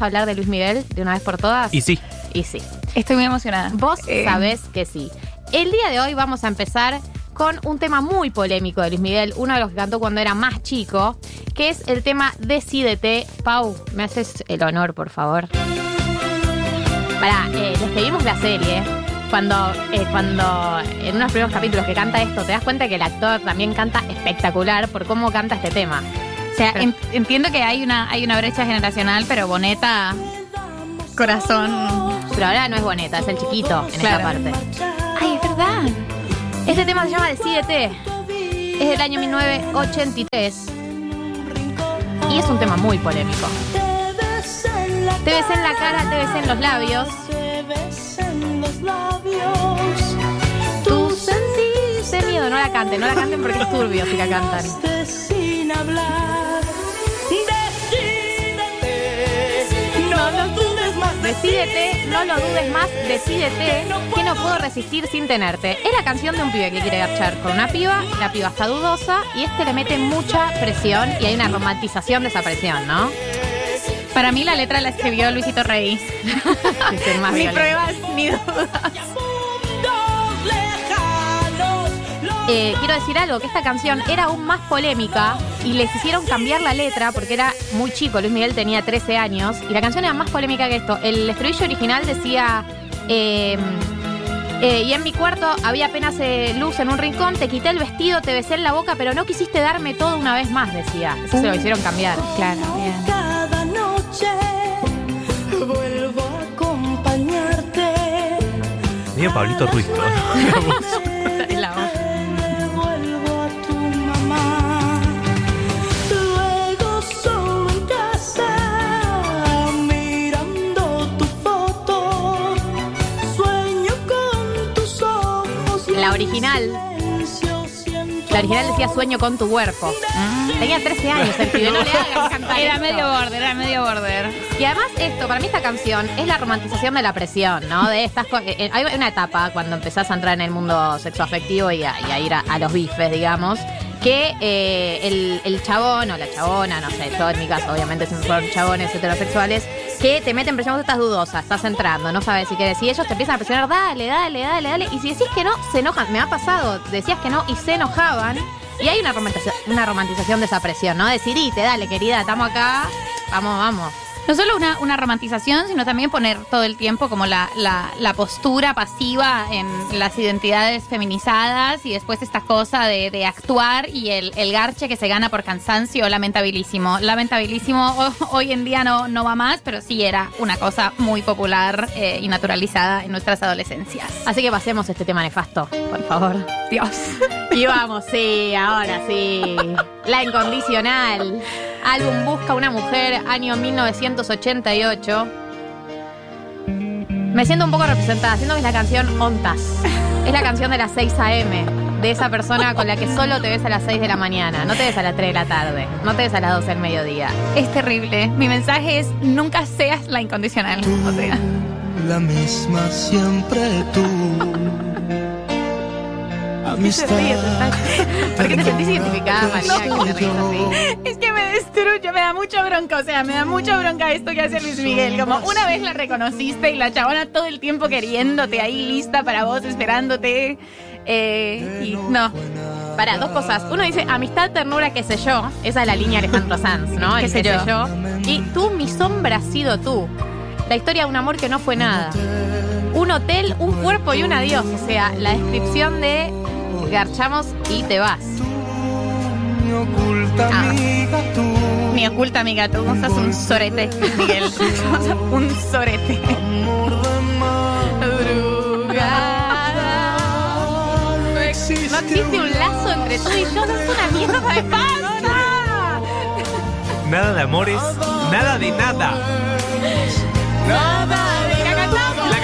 vamos a hablar de Luis Miguel de una vez por todas? Y sí. Y sí. Estoy muy emocionada. Vos Eh, sabés que sí. El día de hoy vamos a empezar con un tema muy polémico de Luis Miguel, uno de los que cantó cuando era más chico, que es el tema Decídete. Pau, ¿me haces el honor, por favor? Para, eh, les pedimos la serie. Cuando, eh, cuando en unos primeros capítulos que canta esto, te das cuenta que el actor también canta espectacular por cómo canta este tema. Sea, en- entiendo que hay una, hay una brecha generacional, pero Boneta, corazón. Pero ahora no es boneta, es el chiquito en Claro. esta parte. Ay, es verdad. Este tema se llama Decídete. Es del año 1983. Y es un tema muy polémico. Te ves en la cara, te ves en los labios. Tú sentiste miedo. No la canten, no la canten porque es turbio si la cantan. No lo dudes más. Decídete, no lo dudes más, decídete, que no puedo resistir sin tenerte. Es la canción de un pibe que quiere garchar con una piba, la piba está dudosa y este le mete mucha presión y hay una romantización de esa presión, ¿no? Para mí la letra la escribió Luisito Rey. Es el más Ni violento. pruebas ni dudas. Eh, quiero decir algo, que esta canción era aún más polémica y les hicieron cambiar la letra porque era muy chico, Luis Miguel tenía 13 años y la canción era más polémica que esto. El estribillo original decía, eh, eh, y en mi cuarto había apenas eh, luz en un rincón, te quité el vestido, te besé en la boca, pero no quisiste darme todo una vez más, decía. Eso se lo hicieron cambiar. Claro, bien. Cada noche vuelvo a acompañarte. Medio Pablito Ruiz, todo. La original. La original decía sueño con tu cuerpo. Tenía 13 años el pibe, no le cantar Era esto. medio border, era medio border. Y además esto, para mí esta canción es la romantización de la presión, ¿no? De estas co- eh, eh, hay una etapa cuando empezás a entrar en el mundo sexoafectivo y a, y a ir a, a los bifes, digamos, que eh, el, el chabón o la chabona, no sé, yo en mi caso obviamente siempre fueron chabones heterosexuales, que te meten presión, vos estás dudosa, estás entrando, no sabes si quieres. Y ellos te empiezan a presionar, dale, dale, dale, dale. Y si decís que no, se enojan. Me ha pasado, decías que no y se enojaban. Y hay una romantización, una romantización de esa presión, ¿no? Decidite, dale, querida, estamos acá, vamos, vamos. No solo una, una romantización, sino también poner todo el tiempo como la, la, la postura pasiva en las identidades feminizadas y después esta cosa de, de actuar y el, el garche que se gana por cansancio, lamentabilísimo. Lamentabilísimo, ho- hoy en día no, no va más, pero sí era una cosa muy popular eh, y naturalizada en nuestras adolescencias. Así que pasemos este tema nefasto, por favor. Dios. Y vamos, sí, ahora sí. La incondicional. Álbum Busca una mujer, año 1988. Me siento un poco representada, siento que es la canción Ontas. Es la canción de las 6 a.m. De esa persona con la que solo te ves a las 6 de la mañana. No te ves a las 3 de la tarde. No te ves a las 12 del mediodía. Es terrible. Mi mensaje es nunca seas la incondicional. O sea. la misma siempre tú. Amistad. ¿Por qué te sentís identificada, María? que te ríes así? Es que me da mucha bronca, o sea, me da mucha bronca esto que hace Luis Miguel. Como una vez la reconociste y la chabona todo el tiempo queriéndote ahí lista para vos, esperándote. Eh, y no. Para, dos cosas. Uno dice amistad, ternura, qué sé yo. Esa es la línea Alejandro Sanz, ¿no? El Qué sé yo. Y tú, mi sombra has sido tú. La historia de un amor que no fue nada. Un hotel, un cuerpo y un adiós. O sea, la descripción de garchamos y te vas. Mi oculta Ah. amiga tú. Mi oculta amiga, tú sos un sorete, Miguel. Un sorete. Amor de Madrugada. No existe, No existe un lazo entre tú y yo, no es una mierda de pasa. Nada de amores, nada de nada. Nada de la cantamos. La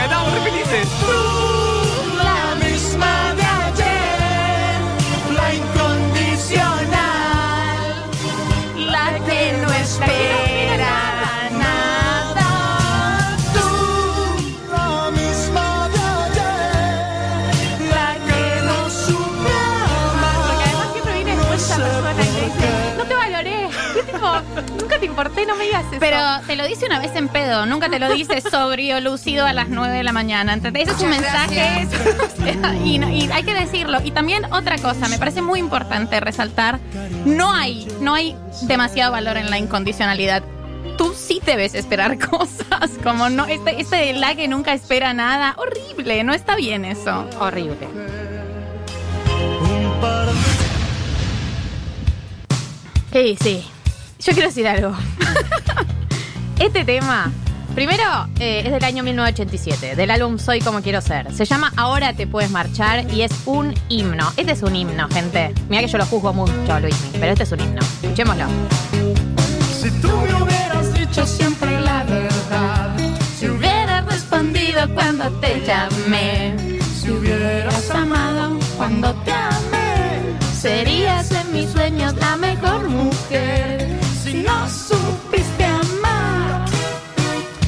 persona dice, no te valoré. Tipo, nunca te importé, no me digas eso. Pero te lo dice una vez en pedo, nunca te lo dice sobrio, lucido a las 9 de la mañana. ¿entendés? Ese es un mensaje y, no- y hay que decirlo. Y también otra cosa, me parece muy importante resaltar, no hay, no hay demasiado valor en la incondicionalidad. Tú sí debes esperar cosas, como no, este, este de la que nunca espera nada, horrible, no está bien eso. horrible. Sí, sí. Yo quiero decir algo. este tema, primero, eh, es del año 1987, del álbum Soy como quiero ser. Se llama Ahora te puedes marchar y es un himno. Este es un himno, gente. Mira que yo lo juzgo mucho, Luismi, pero este es un himno. Escuchémoslo. Si tú me hubieras dicho siempre la verdad, Si hubieras respondido cuando te llamé, si hubieras amado cuando te serías en mis sueños la mejor mujer. Si no supiste amar,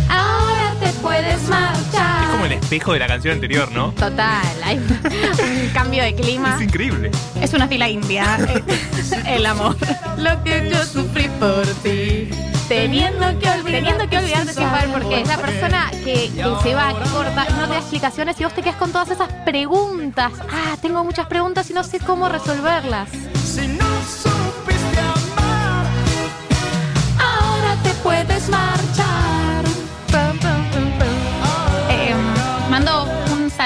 ahora te puedes marchar. Es como el espejo de la canción anterior, ¿no? Total, hay un cambio de clima. Es increíble. Es una fila india. El amor. Lo que yo sufrí por ti. Teniendo que olvidar. Teniendo que olvidarte sin saber por qué. Es la persona que, que se va, que corta, no te da explicaciones y vos te quedas con todas esas preguntas. Ah, tengo muchas preguntas y no sé cómo resolverlas. si no supiste amar, Ahora te puedes marchar. Eh, mando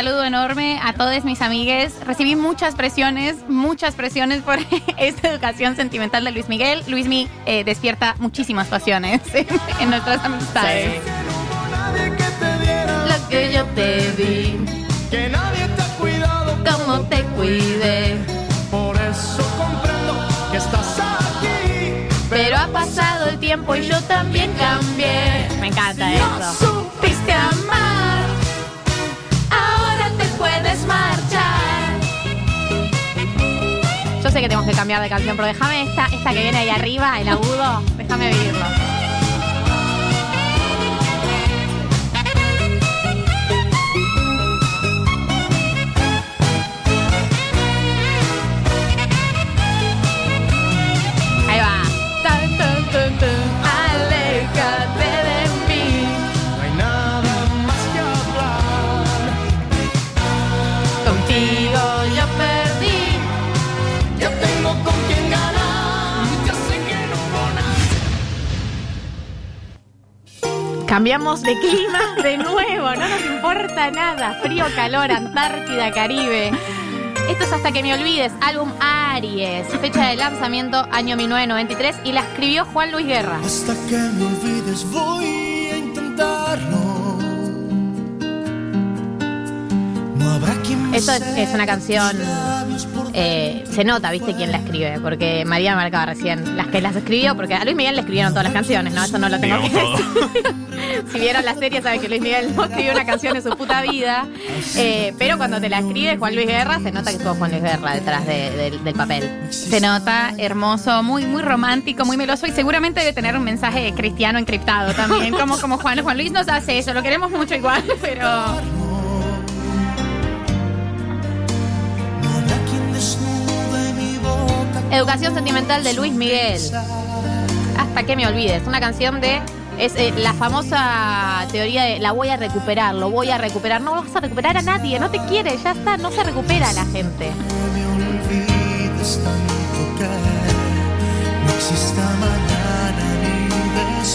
saludo enorme a todos mis amigues. Recibí muchas presiones, muchas presiones por esta educación sentimental de Luis Miguel. Luis Mi eh, despierta muchísimas pasiones en, nuestras amistades. diera Lo que yo te di, que nadie te ha cuidado cómo te cuidé. Por eso comprendo que estás aquí. Pero ha pasado el tiempo y yo también cambié. Me encanta eso. Que tenemos que cambiar de canción, pero déjame esta, esta que viene ahí arriba, el agudo, déjame vivirlo. Cambiamos de clima de nuevo, no nos importa nada. Frío, calor, Antártida, Caribe. Esto es Hasta que me olvides, álbum Aries, fecha de lanzamiento año 1993 y la escribió Juan Luis Guerra. Hasta que me olvides voy a intentarlo. Esto es- una canción, Eh, se nota, viste, quién la escribe, porque María marcaba recién las que las escribió, porque a Luis Miguel le escribieron todas las canciones, ¿no? Eso no lo tengo que Digamos todo. decir. si vieron la serie saben que Luis Miguel no escribió una canción en su puta vida, Eh, pero cuando te la escribe Juan Luis Guerra, se nota que estuvo Juan Luis Guerra detrás de- del- del papel. Se nota hermoso, muy, muy romántico, muy meloso y seguramente debe tener un mensaje cristiano encriptado también, como, como Juan, Juan Luis nos hace eso, lo queremos mucho igual, pero Educación sentimental de Luis Miguel. Hasta que me olvides. Una canción de. Es eh, la famosa teoría de la voy a recuperar, lo voy a recuperar. No vas a recuperar a nadie, no te quiere, ya está, no se recupera la gente.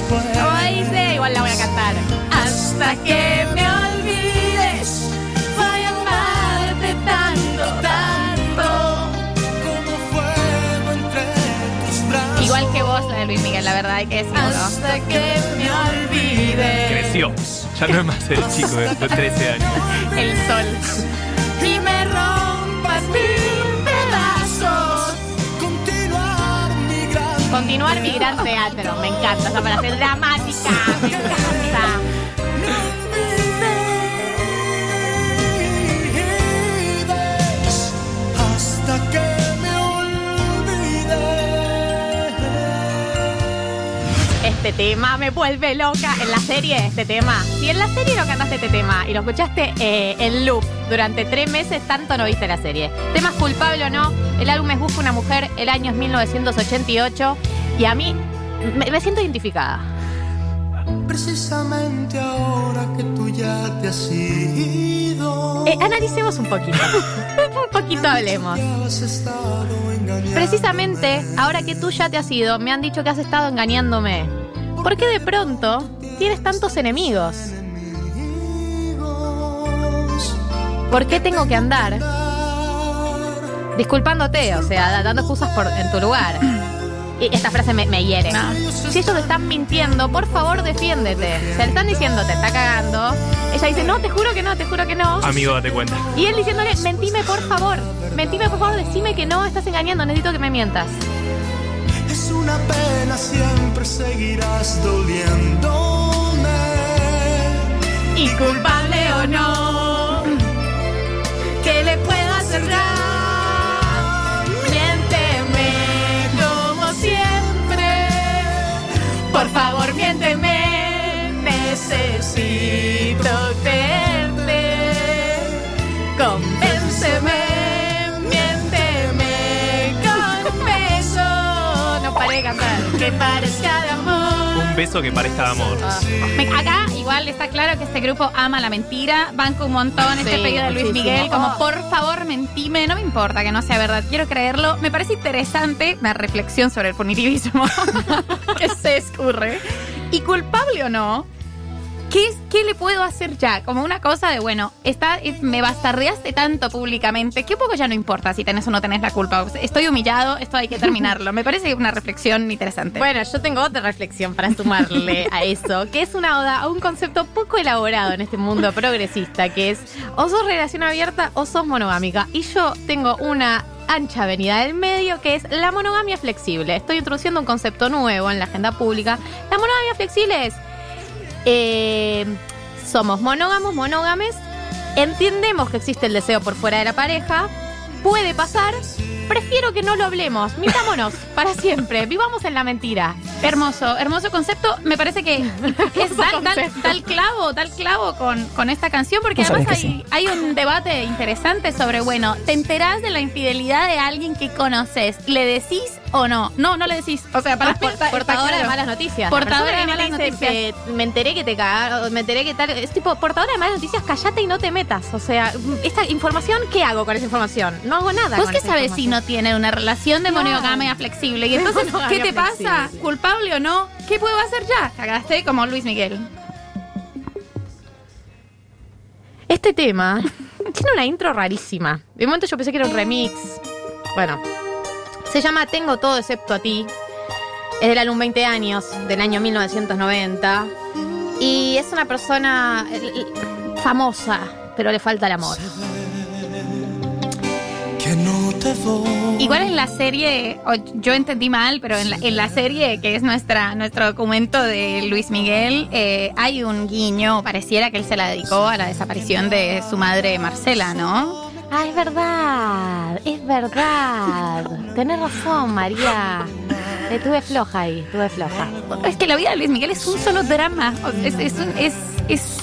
Como dice, igual la voy a cantar. hasta que me olvides, voy a amarte tanto. Luis Miguel, la verdad hay que decirlo. Hasta que me olvides. Creció. Ya no es más el chico de, de 13 años. El sol. Y me rompas mil pedazos. Continuar mi gran Continuar mi gran teatro. Me encanta esa frase dramática. Me encanta. Este tema me vuelve loca. En la serie, este tema. Si en la serie no cantaste este tema y lo escuchaste eh, en loop durante tres meses, tanto no viste la serie. Temas culpable o no, el álbum es Busca una mujer, el año es 1988. Y a mí me, me siento identificada. precisamente ahora que tú ya te has ido. Eh, analicemos un poquito. un poquito hablemos. Precisamente, ahora que tú ya te has ido, me han dicho que has estado engañándome. ¿Por qué de pronto tienes tantos enemigos? ¿Por qué tengo que andar disculpándote? O sea, da- dando excusas por, en tu lugar. Y esta frase me, me hiere. Si ellos te están mintiendo, por favor defiéndete. Se le están diciendo, te está cagando. Ella dice, no, te juro que no, te juro que no. Amigo, date cuenta. Y él diciéndole, mentime por favor. Mentime por favor, decime que no, estás engañando, necesito que me mientas. Es una pena, siempre seguirás doliéndome. Y culpable o no, ¿qué le puedo hacer ya? Miénteme como siempre. Por favor, miénteme. Necesito beso que parezca de amor. Me- Acá igual está claro que este grupo ama la mentira, banca un montón este pedido de Luis muchísimo. Miguel, como Oh. por favor mentime, no me importa que no sea verdad, quiero creerlo. Me parece interesante una reflexión sobre el punitivismo que se escurre. Y culpable o no, ¿qué, ¿qué le puedo hacer ya? Como una cosa de, bueno, está, es- me bastardeaste tanto públicamente, que poco ya no importa si tenés o no tenés la culpa. Estoy humillado, esto hay que terminarlo. Me parece una reflexión interesante. Bueno, yo tengo otra reflexión para sumarle a eso, que es una oda a un concepto poco elaborado en este mundo progresista, que es o sos relación abierta o sos monogámica. Y yo tengo una ancha avenida del medio que es la monogamia flexible. Estoy introduciendo un concepto nuevo en la agenda pública. La monogamia flexible es eh, somos monógamos, monógames, entendemos que existe el deseo por fuera de la pareja, puede pasar, prefiero que no lo hablemos, mintámonos para siempre, vivamos en la mentira. Hermoso, hermoso concepto. Me parece que es tal, tal, tal clavo, tal clavo con, con esta canción, porque además hay, hay un debate interesante sobre, bueno, ¿te enterás de la infidelidad de alguien que conoces? ¿Le decís o no? No, no le decís. O sea, para Ah, portadora de malas noticias. Portadora de malas dice, me enteré que te cagaron, me enteré que tal. Es tipo, portadora de malas noticias, callate y no te metas. O sea, esta información, ¿qué hago con esa información? No hago nada. ¿Vos con qué esa sabes si no tiene una relación de Claro. monogamia flexible? Y entonces, monogamia ¿qué te pasa? ¿Culpable o no? ¿Qué puedo hacer ya? Cagaste como Luis Miguel. Este tema tiene una intro rarísima. De momento yo pensé que era un remix. Bueno, se llama Tengo todo excepto a ti. Es del álbum 20 años, del año 1990. Y es una persona eh, famosa, pero le falta el amor. Que no te voy. Igual en la serie, o yo entendí mal, pero en la, en la serie que es nuestra nuestro documento de Luis Miguel, eh, hay un guiño, pareciera que él se la dedicó a la desaparición de su madre Marcela, ¿no? Ah, es verdad, es verdad. Tenés razón, María. Estuve floja ahí, estuve floja. Es que la vida de Luis Miguel es un solo drama. Es, un- es, es-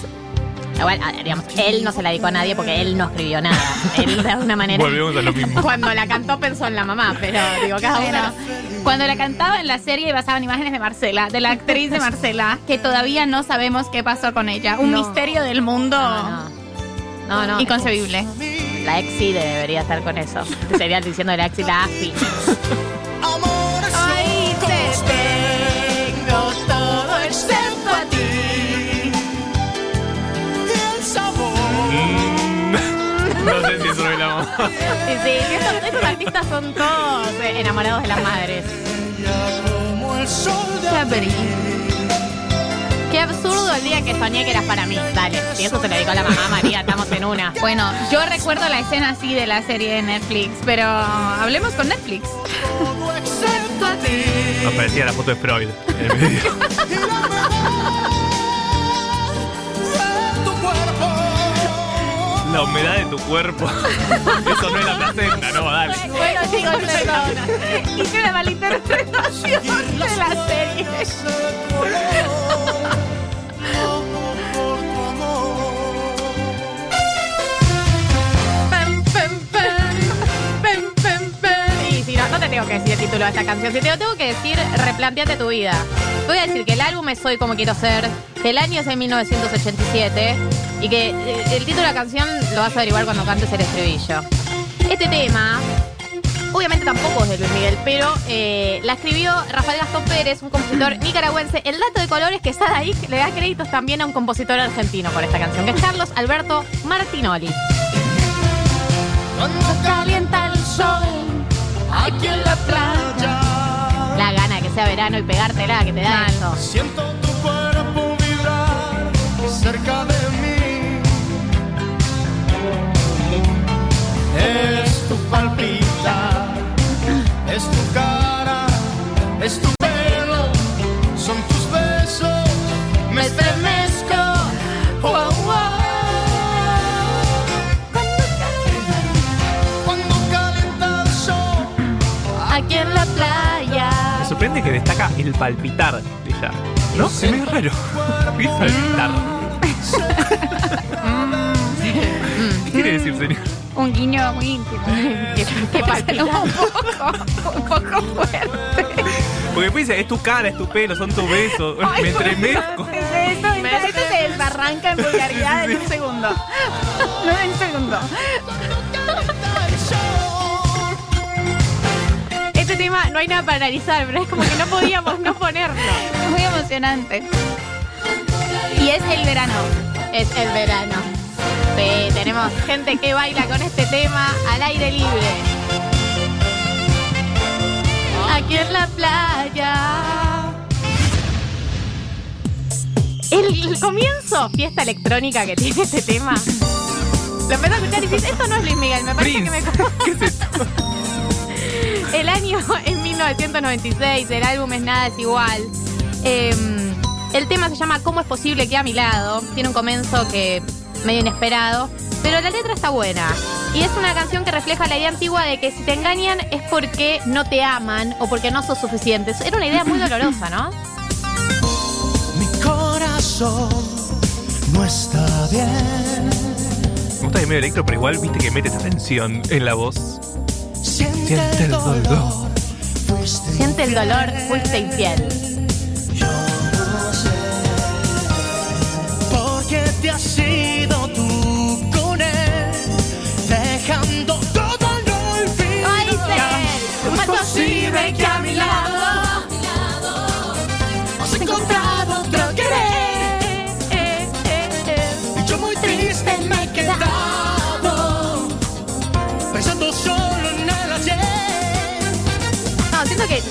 Igual, ah, digamos, él no se la dedicó a nadie porque él no escribió nada. Él de alguna manera. Volvemos a lo mismo. Cuando la cantó pensó en la mamá, pero digo, cada bueno, uno. cuando la cantaba en la serie basaban imágenes de Marcela, de la actriz de Marcela, que todavía no sabemos qué pasó con ella. Un No. misterio del mundo No, no. No, no. inconcebible. La Exi debería estar con eso. Sería diciendo la Exi la AFI. Sí, sí, estos, estos artistas son todos eh, enamorados de las madres. Qué absurdo el día que soñé que eras para mí. Dale, si eso se le dedicó a la mamá María, estamos en una. Bueno, yo recuerdo la escena así de la serie de Netflix, pero hablemos con Netflix. Aparecía la foto de Freud en el video. La humedad de tu cuerpo. Eso no es la placenta, no, dale. Bueno, chicos, perdón. Hice una malinterpretación de la serie. Pem, pem, pem, pem, pem. Y si no, no te tengo que decir el título de esta canción. Si te lo tengo que decir, replanteate tu vida. Te voy a decir que el álbum es Soy como quiero ser, que el año es en 1987 y que eh, el título de la canción lo vas a averiguar cuando cantes el estribillo. Este tema, obviamente tampoco es de Luis Miguel, pero eh, la escribió Rafael Gastón Pérez, un compositor nicaragüense. El dato de color es que está ahí le da créditos también a un compositor argentino por esta canción, que es Carlos Alberto Martinoli. Cuando calienta el sol aquí en la playa. La gana de que sea verano y pegártela, que te da eso. Siento tu cuerpo vibrar cerca de mí. Es tu palpitar, es tu cara, es tu pelo, son tus besos. Me estremezco. Wow, wow. Cuando calienta el sol Aquí en la playa. Me sorprende que destaca el palpitar de ella. ¿No? Es raro. ¿Qué es palpitar? ¿Qué quiere decir, señor? Un guiño muy íntimo. ¿Qué, qué palpita? un poco, un poco fuerte. Porque después dice, es tu cara, es tu pelo, son tus besos. Me entremezco. Esto, esto, esto se desbarranca en vulgaridad en un segundo. No en un segundo. Este tema no hay nada para analizar, pero es como que no podíamos no ponerlo. Es muy emocionante. Y es el verano. Es el verano. Sí, tenemos gente que baila con este tema al aire libre. Aquí en la playa. El, el comienzo, fiesta electrónica que tiene este tema. Lo empiezo a escuchar y dices, esto no es Luis Miguel, me parece que me. ¿Qué es esto? El año es 1996, el álbum es Nada es igual. Eh, el tema se llama ¿Cómo es posible que a mi lado? Tiene un comienzo que medio inesperado, pero la letra está buena. Y es una canción que refleja la idea antigua de que si te engañan es porque no te aman o porque no sos suficientes. Era una idea muy dolorosa, ¿no? Mi corazón no está bien. Me gusta que es medio electro, pero igual viste que mete esa tensión en la voz. Siente, Siente el dolor. Siente el dolor, fuiste infiel.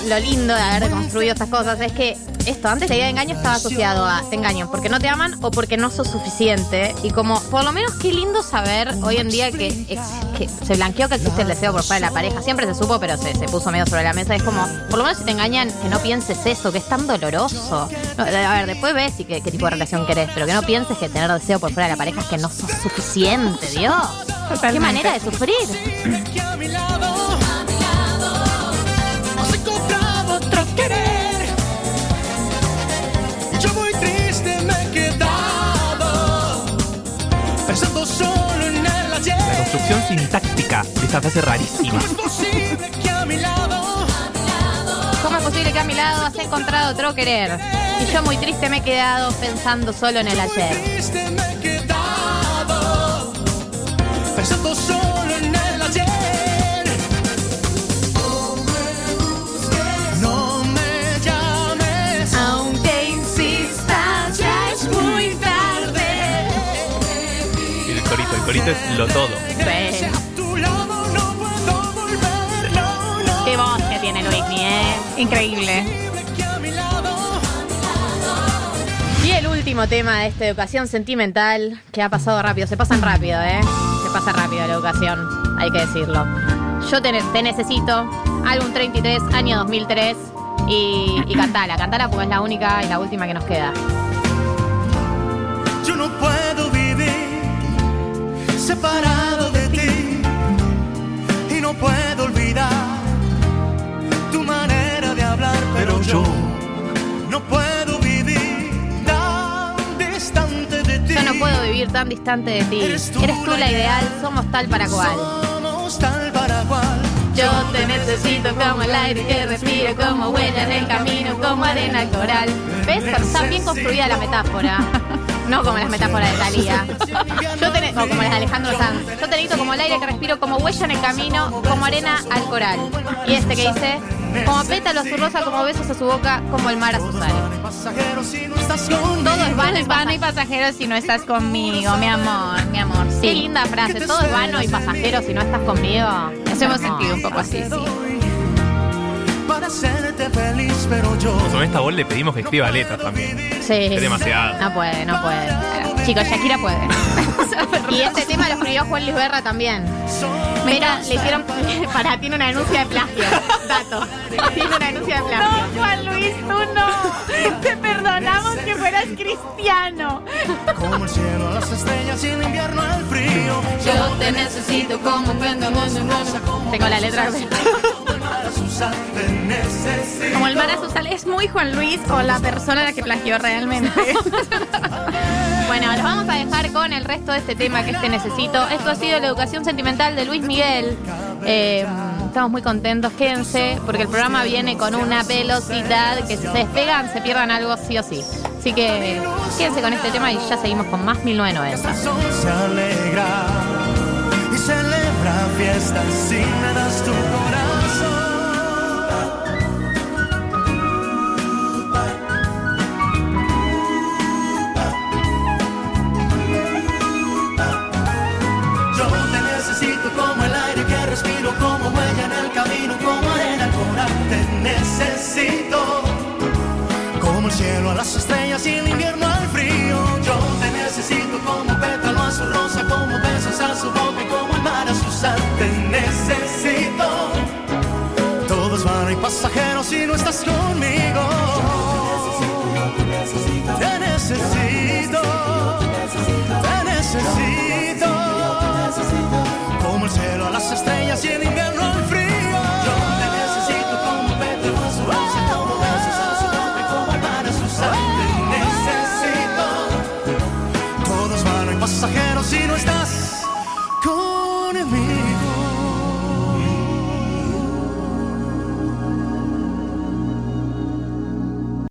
Lo lindo de haber construido estas cosas es que esto, antes la idea de engaño estaba asociado a te engañan porque no te aman o porque no sos suficiente. Y como, por lo menos, qué lindo saber hoy en día que, ex- que se blanqueó que existe el deseo por parte de la pareja. Siempre se supo, pero se, se puso medio sobre la mesa. Es como, por lo menos si te engañan, que no pienses eso, que es tan doloroso. No, a ver, después ves y qué, qué tipo de relación querés, pero que no pienses que tener deseo por fuera de la pareja es que no sos suficiente, Dios. Qué Totalmente. manera de sufrir. Querer. Y yo muy triste me he quedado, pensando solo en el La ayer. construcción sintáctica de esta frase rarísima. ¿Cómo es posible que a mi lado ¿Cómo es posible que a mi lado has encontrado otro querer? Y yo muy triste me he quedado pensando solo en el ayer. triste me he quedado, pensando solo corito, es lo todo. Sí. Qué voz que tiene Luismi, ¿eh? Increíble. Y el último tema de esta educación sentimental, que ha pasado rápido. Se pasan rápido, ¿eh? Se pasa rápido la educación, hay que decirlo. Yo te, te necesito, álbum 33, año 2003, y, y cantala. Cantala porque es la única y la última que nos queda. Yo no puedo separado de ti y no puedo olvidar tu manera de hablar, pero yo no puedo vivir tan distante de ti. Yo no puedo vivir tan distante de ti. Eres tú la ideal, somos tal para cual. Somos tal para cual. Yo te necesito como el aire que respiro, como huella en el camino, como arena al coral. ¿Ves? Está bien construida la metáfora. No como las metáforas de Talía. Yo te ne- o como las de Alejandro Sanz. Yo te necesito como el aire que respiro, como huella en el camino, como arena al coral. Y este que dice, como pétalo a su rosa, como besos a su boca, como el mar a no estás conmigo. Todo es vano y es vano y pasajero. si no estás conmigo, mi amor, mi amor. Sí. Qué linda frase. Todo es vano y pasajero si no estás conmigo. Nos hemos sentido un poco así, sí. Para hacerte feliz, pero yo Con esta voz le pedimos que escriba letras también. Sí. Es demasiado. No puede, no puede. Chicos, Shakira puede. y este tema lo escribió Juan Luis Berra también. Mira, le hicieron para tiene una denuncia de plagio. Dato. Tiene una denuncia de plagio. No, Juan Luis, tú no. Te perdonamos que fueras cristiano. como el cielo las estrellas y el invierno al frío. Yo te necesito como Tengo la letra. Como el mar a es muy Juan Luis o la persona a la que plagió realmente. Bueno, los vamos a dejar con el resto de este tema que este necesito. Esto ha sido la educación sentimental de Luis Miguel. Eh, estamos muy contentos, quédense, porque el programa viene con una velocidad que si se despegan se pierdan algo sí o sí. Así que quédense con este tema y ya seguimos con más 1990. corazón se alegra y celebra fiestas si me das tu corazón. Te necesito como el cielo a las estrellas y el invierno al frío. Yo te necesito como pétalo a su rosa, como besos a su boca y como el mar a su sal. Te necesito. Todo es vano y pasajero si no estás conmigo.